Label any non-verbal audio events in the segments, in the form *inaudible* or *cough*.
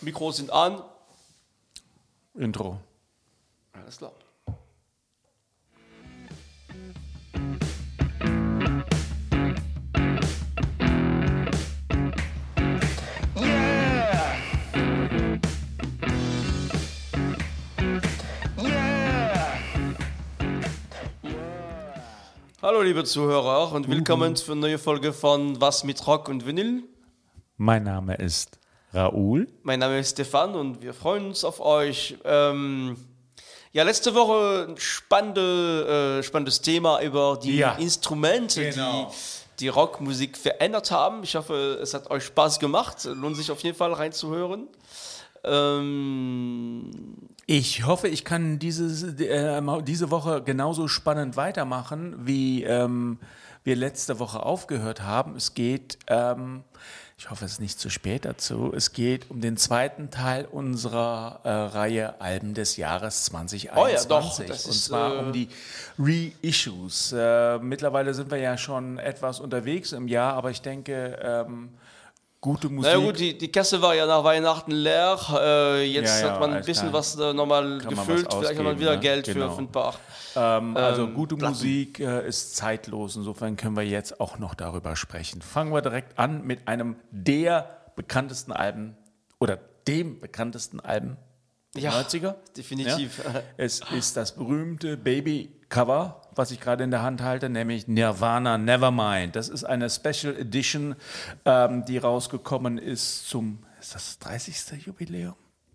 Mikros sind an. Intro. Alles klar. Hallo liebe Zuhörer und willkommen für eine neue Folge von Was mit Rock und Vinyl. Mein Name ist Raoul. Mein Name ist Stefan und wir freuen uns auf euch. Ähm, ja, letzte Woche ein spannende, äh, spannendes Thema über die Ja. Instrumente, Genau. die die Rockmusik verändert haben. Ich hoffe, es hat euch Spaß gemacht. Lohnt sich auf jeden Fall reinzuhören. Ähm, Ich hoffe, ich kann dieses, äh, diese Woche genauso spannend weitermachen, wie ähm, wir letzte Woche aufgehört haben. Es geht, ähm, ich hoffe, es ist nicht zu spät dazu, es geht um den zweiten Teil unserer äh, Reihe Alben des Jahres 2021. Oh ja, doch, Und ist, zwar äh, um die Reissues. Äh, mittlerweile sind wir ja schon etwas unterwegs im Jahr, aber ich denke, ähm, gute Musik. naja gut, die, die Kasse war ja nach Weihnachten leer. Äh, jetzt Ja, ja, hat man ein bisschen klar. was äh, nochmal Kann gefüllt. was Vielleicht hat man ausgeben, wieder ne? Geld Genau. für, ein paar. Ähm, also Ähm, gute Platten. Musik äh, ist zeitlos. Insofern können wir jetzt auch noch darüber sprechen. Fangen wir direkt an mit einem der bekanntesten Alben oder dem bekanntesten Alben Ja, 90er. definitiv. Ja? Es ist das berühmte Baby-Cover, was ich gerade in der Hand halte, nämlich Nirvana Nevermind. Das ist eine Special Edition, ähm, die rausgekommen ist zum, ist das 30. Jubiläum?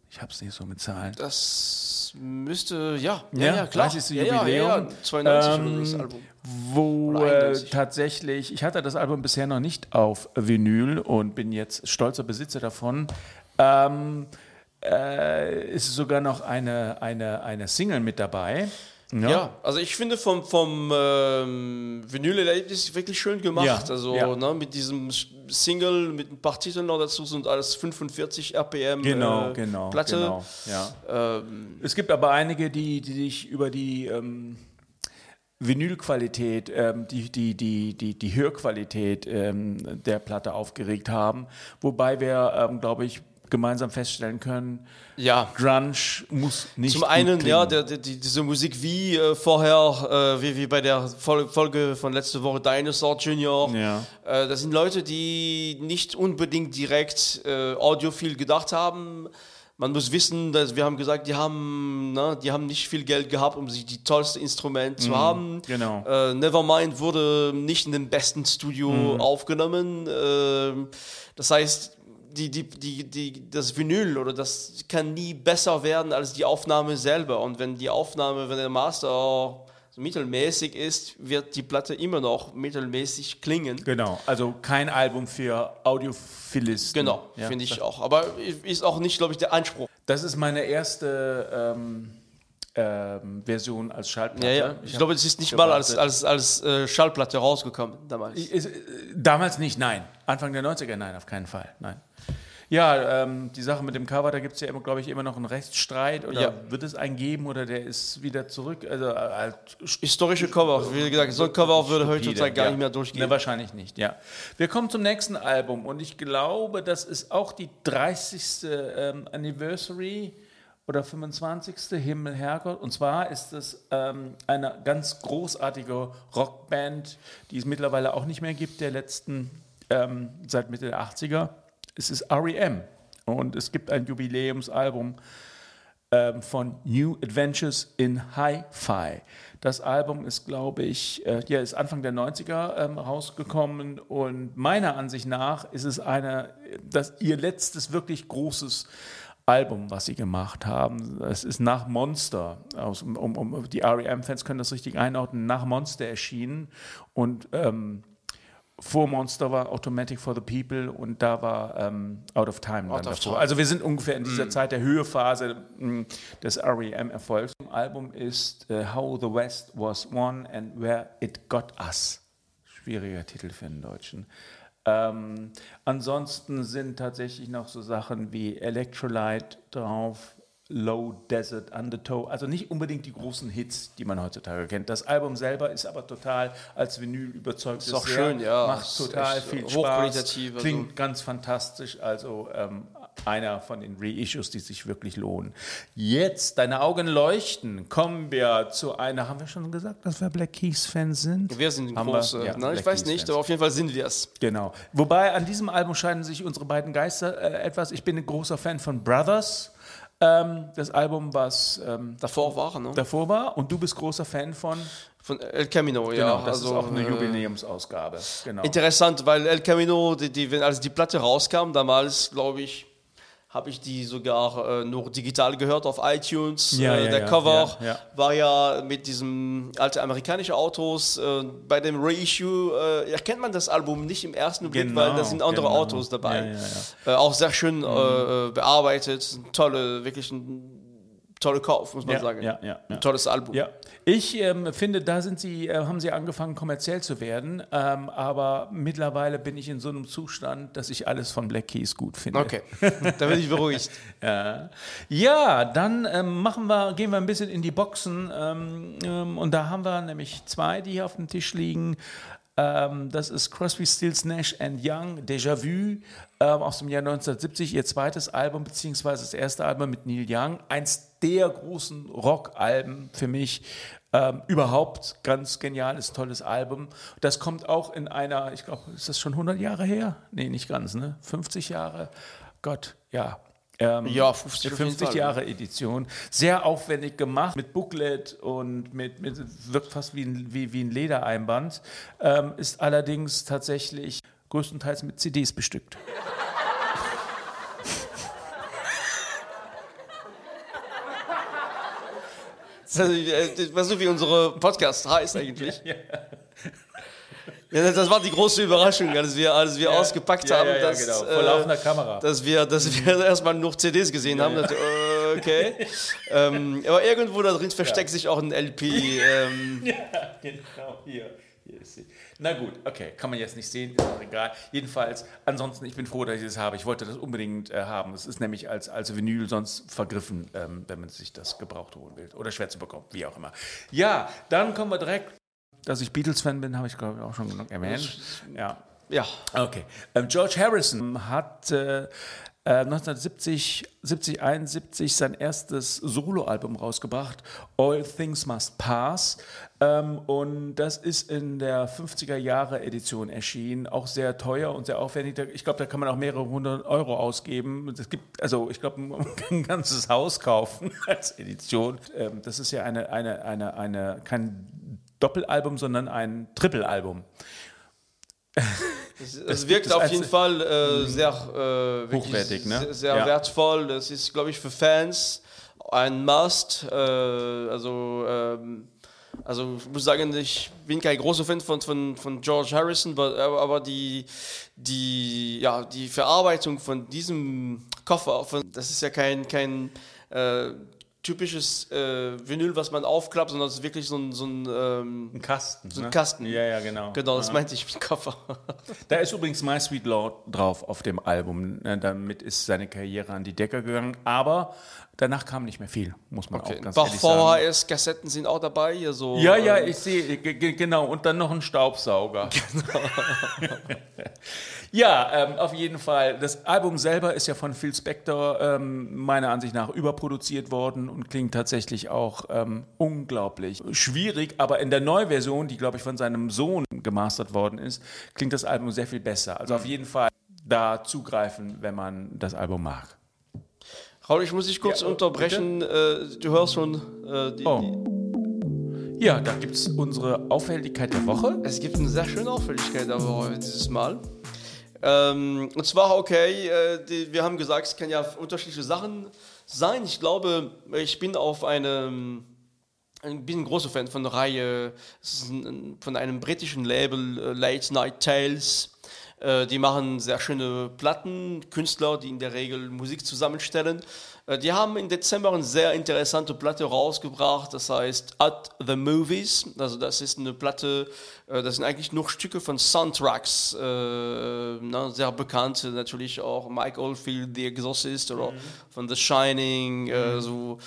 Ich habe es nicht so mit Zahlen. Das müsste, ja, ja, Ja, ja klar. 30. Ja, ja, Jubiläum. Ja, ja, 92 Ähm, das Album. wo äh, 91. tatsächlich, ich hatte das Album bisher noch nicht auf Vinyl und bin jetzt stolzer Besitzer davon. Ähm, äh, ist sogar noch eine, eine, eine Single mit dabei. Ne? Ja, also ich finde vom, vom ähm, Vinyl-Erlebnis wirklich schön gemacht. Ja, also ja. Ne, mit diesem Single, mit ein paar Titeln noch dazu sind alles 45 RPM Genau, äh, genau, Platte. genau. Ja. Ähm, Es gibt aber einige, die, die sich über die ähm, Vinylqualität, ähm, die, die, die, die, die Hörqualität ähm, der Platte aufgeregt haben. Wobei wir, ähm, glaube ich, gemeinsam feststellen können, ja. Grunge muss nicht Zum einen, ja, der, der, die, diese Musik wie äh, vorher, äh, wie, wie bei der Fol- Folge von letzte Woche Dinosaur Junior. Ja. Äh, das sind Leute, die nicht unbedingt direkt äh, audiophil gedacht haben. Man muss wissen, dass wir haben gesagt, die haben, ne, die haben nicht viel Geld gehabt, um sich die tollste Instrument zu haben. genau. Äh, Nevermind wurde nicht in dem besten Studio Mhm. aufgenommen. Ähm, das heißt, die, die, die, die, das Vinyl oder das kann nie besser werden als die Aufnahme selber. Und wenn die Aufnahme, wenn der Master so mittelmäßig ist, wird die Platte immer noch mittelmäßig klingen. Genau, also kein Album für Audiophilisten. Genau, Ja, finde ich auch. Aber ist auch nicht, glaube ich, der Anspruch. Das ist meine erste ähm, ähm, Version als Schallplatte. Ja, ja. Ich glaube, es ist nicht mal als, gewartet. als, als äh, Schallplatte rausgekommen damals. Ist, äh, damals nicht, nein. Anfang der 90er, nein, auf keinen Fall. Nein. Ja, ähm, die Sache mit dem Cover, da gibt es ja, immer, glaube ich, immer noch einen Rechtsstreit. Oder Ja. wird es einen geben oder der ist wieder zurück? Also, äh, halt Historische Cover, wie gesagt, so ein Cover würde heutzutage gar ja. nicht mehr durchgehen. Ne, wahrscheinlich nicht, ja. Wir kommen zum nächsten Album und ich glaube, das ist auch die 30. Ähm, Anniversary oder 25. Himmel, Herrgott. Und zwar ist es ähm, eine ganz großartige Rockband, die es mittlerweile auch nicht mehr gibt, der letzten, ähm, seit Mitte der 80er. Es ist REM und es gibt ein Jubiläumsalbum ähm, von New Adventures in Hi-Fi. Das Album ist, glaube ich, äh, ja, ist Anfang der 90er ähm, rausgekommen und meiner Ansicht nach ist es eine, das, ihr letztes wirklich großes Album, was sie gemacht haben. Es ist nach Monster, aus, um, um, die REM-Fans können das richtig einordnen, nach Monster erschienen und ähm, vor Monster war Automatic for the People und da war ähm, Out of Time. Out of davor. Time. Also wir sind ungefähr in dieser Zeit der Höhephase mh, des REM-Erfolgs. Das Album ist äh, How the West Was Won and Where It Got Us. Schwieriger Titel für einen Deutschen. Ähm, ansonsten sind tatsächlich noch so Sachen wie Electrolyte drauf, Low Desert Undertow, also nicht unbedingt die großen Hits, die man heutzutage kennt. Das Album selber ist aber total als Vinyl überzeugt. Ist auch sehr, schön, ja. Macht total viel Spaß, also- klingt ganz fantastisch. Also ähm, einer von den Reissues, die sich wirklich lohnen. Jetzt, deine Augen leuchten, kommen wir zu einer, haben wir schon gesagt, dass wir Black Keys-Fans sind? Wir sind Haben große, wir? Ja, ne? ich Black weiß Keys nicht, Fans. aber auf jeden Fall sind wir es. Genau. Wobei an diesem Album scheiden sich unsere beiden Geister äh, etwas. Ich bin ein großer Fan von Brothers. Ähm, das Album, was ähm, Davor war, ne? davor war. Und du bist großer Fan von. Von El Camino, ja. Genau, das also, ist auch eine äh, Jubiläumsausgabe. Genau. Interessant, weil El Camino, die, die, als die Platte rauskam, damals, glaube ich, habe ich die sogar äh, nur digital gehört auf iTunes. Ja, äh, ja, der ja, Cover war ja mit diesem alte amerikanische Autos. Äh, bei dem Reissue äh, erkennt man das Album nicht im ersten Blick, Genau, weil da sind andere genau. Autos dabei. Äh, auch sehr schön äh, äh, bearbeitet, tolle, wirklich ein toller Kauf, muss man Ja, sagen. ja, ja, ja. Ein tolles Album. Ja, ich ähm, finde, da sind sie, äh, haben sie angefangen, kommerziell zu werden. Ähm, aber mittlerweile bin ich in so einem Zustand, dass ich alles von Black Keys gut finde. Okay, da bin ich beruhigt. *laughs* Ja, ja dann ähm, machen wir, gehen wir ein bisschen in die Boxen. Ähm, ähm, und da haben wir nämlich zwei, die hier auf dem Tisch liegen. Ähm, das ist Crosby, Stills, Nash and Young, Déjà Vu ähm, aus dem Jahr 1970, ihr zweites Album, beziehungsweise das erste Album mit Neil Young. Eins der großen Rockalben für mich. Ähm, überhaupt ganz geniales, tolles Album. Das kommt auch in einer, ich glaube, ist das schon 100 Jahre her? Nee, nicht ganz, ne? 50 Jahre? Gott, ja. Ähm, Ja, 50 auf jeden 50 Fall. Jahre Edition. Sehr aufwendig gemacht, mit Booklet und mit, mit wirkt fast wie ein, wie, wie ein Ledereinband. Ähm, ist allerdings tatsächlich größtenteils mit CDs bestückt. Das ist, äh, das war so wie unsere Podcast heißt eigentlich. Ja, das war die große Überraschung, als wir, als wir ausgepackt ja, haben, ja, ja, dass, genau. äh, Vor laufender Kamera. dass wir, dass wir *laughs* erstmal nur CDs gesehen haben. Äh, okay. *laughs* ähm, aber irgendwo da drin versteckt sich auch ein LP. *laughs* Ähm, Ja, genau, hier. hier ist sie. Na gut, okay, kann man jetzt nicht sehen, ist auch egal. Jedenfalls, ansonsten, ich bin froh, dass ich das habe. Ich wollte das unbedingt äh, haben. Das ist nämlich als, als Vinyl sonst vergriffen, ähm, wenn man sich das gebraucht holen will. Oder schwer zu bekommen, wie auch immer. Ja, dann kommen wir direkt. Dass ich Beatles-Fan bin, habe ich, glaube ich, auch schon genug erwähnt. Ja. ja, Okay. Ähm, George Harrison hat äh, äh, 1970, 70, 71 sein erstes Soloalbum rausgebracht, All Things Must Pass. Ähm, und das ist in der 50er Jahre Edition erschienen. Auch sehr teuer und sehr aufwendig. Ich glaube, da kann man auch mehrere hundert Euro ausgeben. Es gibt, also ich glaube, man kann ein ganzes Haus kaufen *laughs* als Edition. Ähm, das ist ja eine, eine, eine, eine, kein Doppelalbum, sondern ein Trippelalbum. es, es wirkt auf jeden Fall äh, sehr äh, Hochwertig, ne? sehr, sehr Ja. wertvoll. Das ist, glaube ich, für Fans ein Must. Äh, also, ähm, also ich muss sagen, ich bin kein großer Fan von, von, von George Harrison, aber, aber die, die, ja, die Verarbeitung von diesem Koffer, von, das ist ja kein, kein äh, typisches äh, Vinyl, was man aufklappt, sondern es ist wirklich so ein, so ein ähm, Ein Kasten. So ein ne? Kasten. Ja, ja, genau. Genau, das Ja. meinte ich mit Koffer. *laughs* Da ist übrigens My Sweet Lord drauf auf dem Album. Ne, Damit ist seine Karriere an die Decke gegangen. Aber danach kam nicht mehr viel, muss man Okay. auch ganz paar ehrlich sagen. VHS-Kassetten sind auch dabei. Hier so, Ja, ja, ähm, ich sehe, ge- ge- genau. Und dann noch ein Staubsauger. *laughs* ja, ähm, auf jeden Fall. Das Album selber ist ja von Phil Spector ähm, meiner Ansicht nach überproduziert worden und klingt tatsächlich auch ähm, unglaublich schwierig. Aber in der Neuversion, die, glaube ich, von seinem Sohn gemastert worden ist, klingt das Album sehr viel besser. Also auf jeden Fall da zugreifen, wenn man das Album mag. Raul, ich muss dich kurz Ja, unterbrechen. Äh, du hörst schon äh, die, Oh. die, Ja, da gibt es unsere Auffälligkeit der Woche. Es gibt eine sehr schöne Auffälligkeit aber dieses Mal. Ähm, und zwar, okay, äh, die, wir haben gesagt, es kann ja unterschiedliche Sachen sein. Ich glaube, ich bin auf eine. Ich bin ein großer Fan von der Reihe, ein, von einem britischen Label, äh, Late Night Tales. Äh, die machen sehr schöne Platten, Künstler, die in der Regel Musik zusammenstellen. Äh, die haben im Dezember eine sehr interessante Platte rausgebracht, das heißt At the Movies. Also das ist eine Platte, äh, das sind eigentlich nur Stücke von Soundtracks, sehr bekannte natürlich auch Mike Oldfield, The Exorcist oder von The Shining, äh, so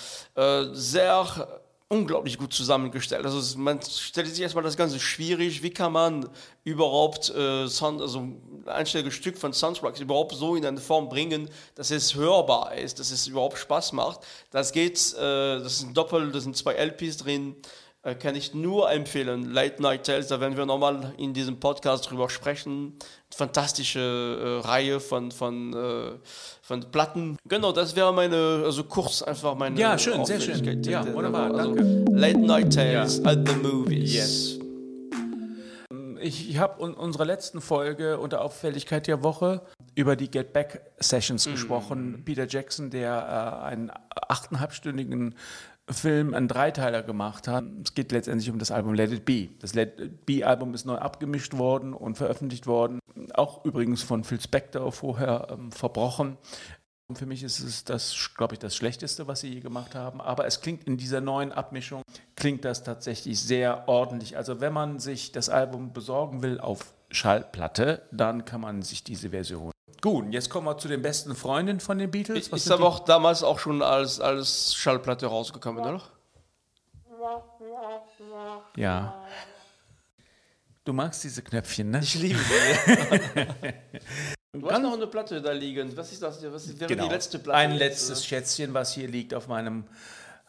sehr unglaublich gut zusammengestellt. Also man stellt sich erstmal das Ganze schwierig, wie kann man überhaupt äh, Sound, also ein einstelliges Stück von Soundtracks überhaupt so in eine Form bringen, dass es hörbar ist, dass es überhaupt Spaß macht. Das geht, äh, das ein Doppel, da sind zwei LPs drin, kann ich nur empfehlen. Late Night Tales, da werden wir nochmal in diesem Podcast drüber sprechen. Fantastische äh, Reihe von, von, äh, von Platten. Genau, das wäre meine, also kurz einfach meine Ja, schön, sehr schön. Ja, Äh, wunderbar, also, danke. Late Night Tales Ja. at the Movies. Yes. Ich, habe in unserer letzten Folge unter Auffälligkeit der Woche über die Get Back Sessions gesprochen. Peter Jackson, der äh, einen achteinhalbstündigen Film, einen Dreiteiler gemacht hat. Es geht letztendlich um das Album Let It Be. Das Let It Be-Album ist neu abgemischt worden und veröffentlicht worden. Auch übrigens von Phil Spector vorher ähm, verbrochen. Für mich ist es das, glaube ich, das Schlechteste, was sie je gemacht haben. Aber es klingt in dieser neuen Abmischung, klingt das tatsächlich sehr ordentlich. Also wenn man sich das Album besorgen will auf Schallplatte, dann kann man sich diese Version. Gut, jetzt kommen wir zu den besten Freundinnen von den Beatles. Was Ist aber auch damals auch schon als, als Schallplatte rausgekommen, oder? Ja. Du magst diese Knöpfchen, ne? Ich liebe die. *laughs* du hast noch eine Platte da liegen. Was ist das? Was ist, wäre Genau. die letzte Platte? Ein letztes Schätzchen, was hier liegt auf meinem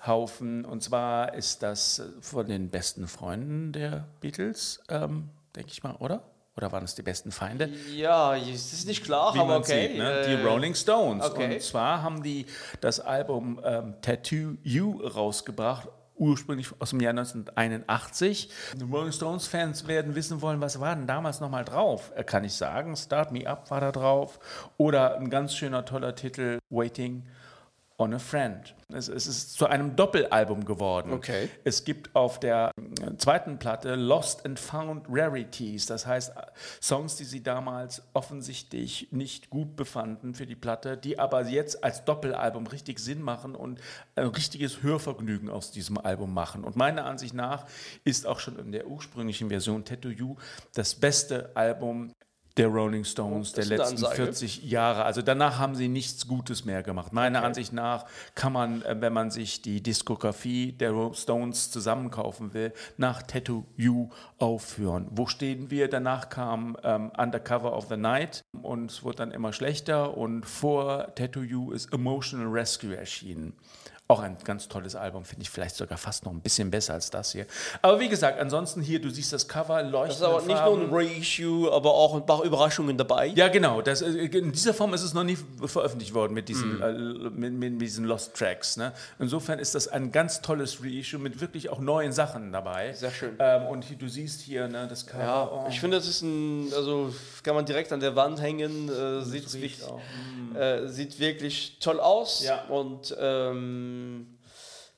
Haufen. Und zwar ist das äh, von den besten Freunden der Beatles, ähm, denke ich mal, oder? Oder waren es die besten Feinde? Ja, es ist nicht klar, Wie aber okay. sieht, ne? die Äh, Rolling Stones. okay. Und zwar haben die das Album ähm, Tattoo You rausgebracht, ursprünglich aus dem Jahr 1981. Die Rolling Stones-Fans werden wissen wollen, was war denn damals nochmal drauf? Äh, Kann ich sagen, Start Me Up war da drauf. Oder ein ganz schöner, toller Titel, Waiting on a Friend. Es, es ist zu einem Doppelalbum geworden. Okay. Es gibt auf der äh, zweiten Platte Lost and Found Rarities, das heißt äh, Songs, die sie damals offensichtlich nicht gut befanden für die Platte, die aber jetzt als Doppelalbum richtig Sinn machen und ein richtiges Hörvergnügen aus diesem Album machen. Und meiner Ansicht nach ist auch schon in der ursprünglichen Version Tattoo You das beste Album der Rolling Stones der letzten Ansage. 40 Jahre. Also danach haben sie nichts Gutes mehr gemacht. Meiner Ansicht nach kann man, äh, wenn man sich die Diskografie der Rolling Stones zusammenkaufen will, nach Tattoo You aufführen. Wo stehen wir? Danach kam ähm, Undercover of the Night und es wurde dann immer schlechter und vor Tattoo You ist Emotional Rescue erschienen. Auch ein ganz tolles Album, finde ich vielleicht sogar fast noch ein bisschen besser als das hier. Aber wie gesagt, ansonsten hier, du siehst das Cover, Das ist aber nicht Farben. nur ein Reissue, aber auch ein paar Überraschungen dabei. Ja, genau. Das, äh, in dieser Form ist es noch nie veröffentlicht worden mit diesen, äh, mit, mit diesen Lost Tracks. Ne? Insofern ist das ein ganz tolles Reissue mit wirklich auch neuen Sachen dabei. Sehr schön. Ähm, und hier, du siehst hier ne, das Cover. Ja, oh, ich finde, das ist ein, also kann man direkt an der Wand hängen, äh, sieht, wirklich, äh, sieht wirklich toll aus Ja. und ähm,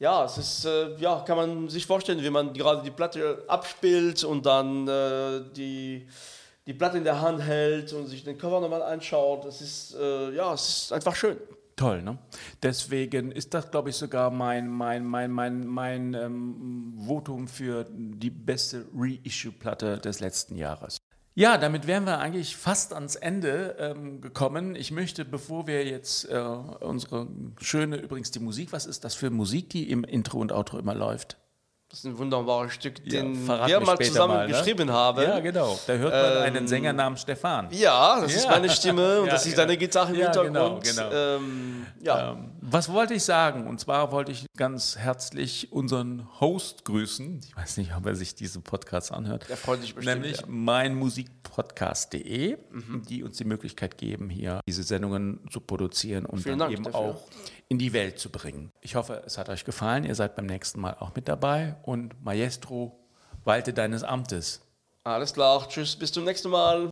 ja, es ist, äh, ja, kann man sich vorstellen, wie man gerade die Platte abspielt und dann äh, die, die Platte in der Hand hält und sich den Cover nochmal anschaut. Es ist, äh, ja, es ist einfach schön. Toll, ne? Deswegen ist das, glaube ich, sogar mein, mein, mein, mein, mein ähm, Votum für die beste Reissue-Platte des letzten Jahres. Ja, damit wären wir eigentlich fast ans Ende ähm, gekommen. Ich möchte, bevor wir jetzt äh, unsere schöne, übrigens die Musik, was ist das für Musik, die im Intro und Outro immer läuft? Das ist ein wunderbares Stück, den verrat wir mal zusammen mal, ne? geschrieben haben. Ja, genau. Da hört man Ähm, einen Sänger namens Stefan. Ja, das ist Ja. meine Stimme und *laughs* Ja, das ist ja. deine Gitarre im Ja, Hintergrund. genau, genau. Ähm, ja. Ähm, was wollte ich sagen? Und zwar wollte ich ganz herzlich unseren Host grüßen. Ich weiß nicht, ob er sich diesen Podcast anhört. Der freut sich bestimmt, Nämlich ja. meinmusikpodcast.de, die uns die Möglichkeit geben, hier diese Sendungen zu produzieren und Vielen dann Dank eben dafür. auch in die Welt zu bringen. Ich hoffe, es hat euch gefallen. Ihr seid beim nächsten Mal auch mit dabei. Und Maestro, walte deines Amtes. Alles klar, tschüss, bis zum nächsten Mal.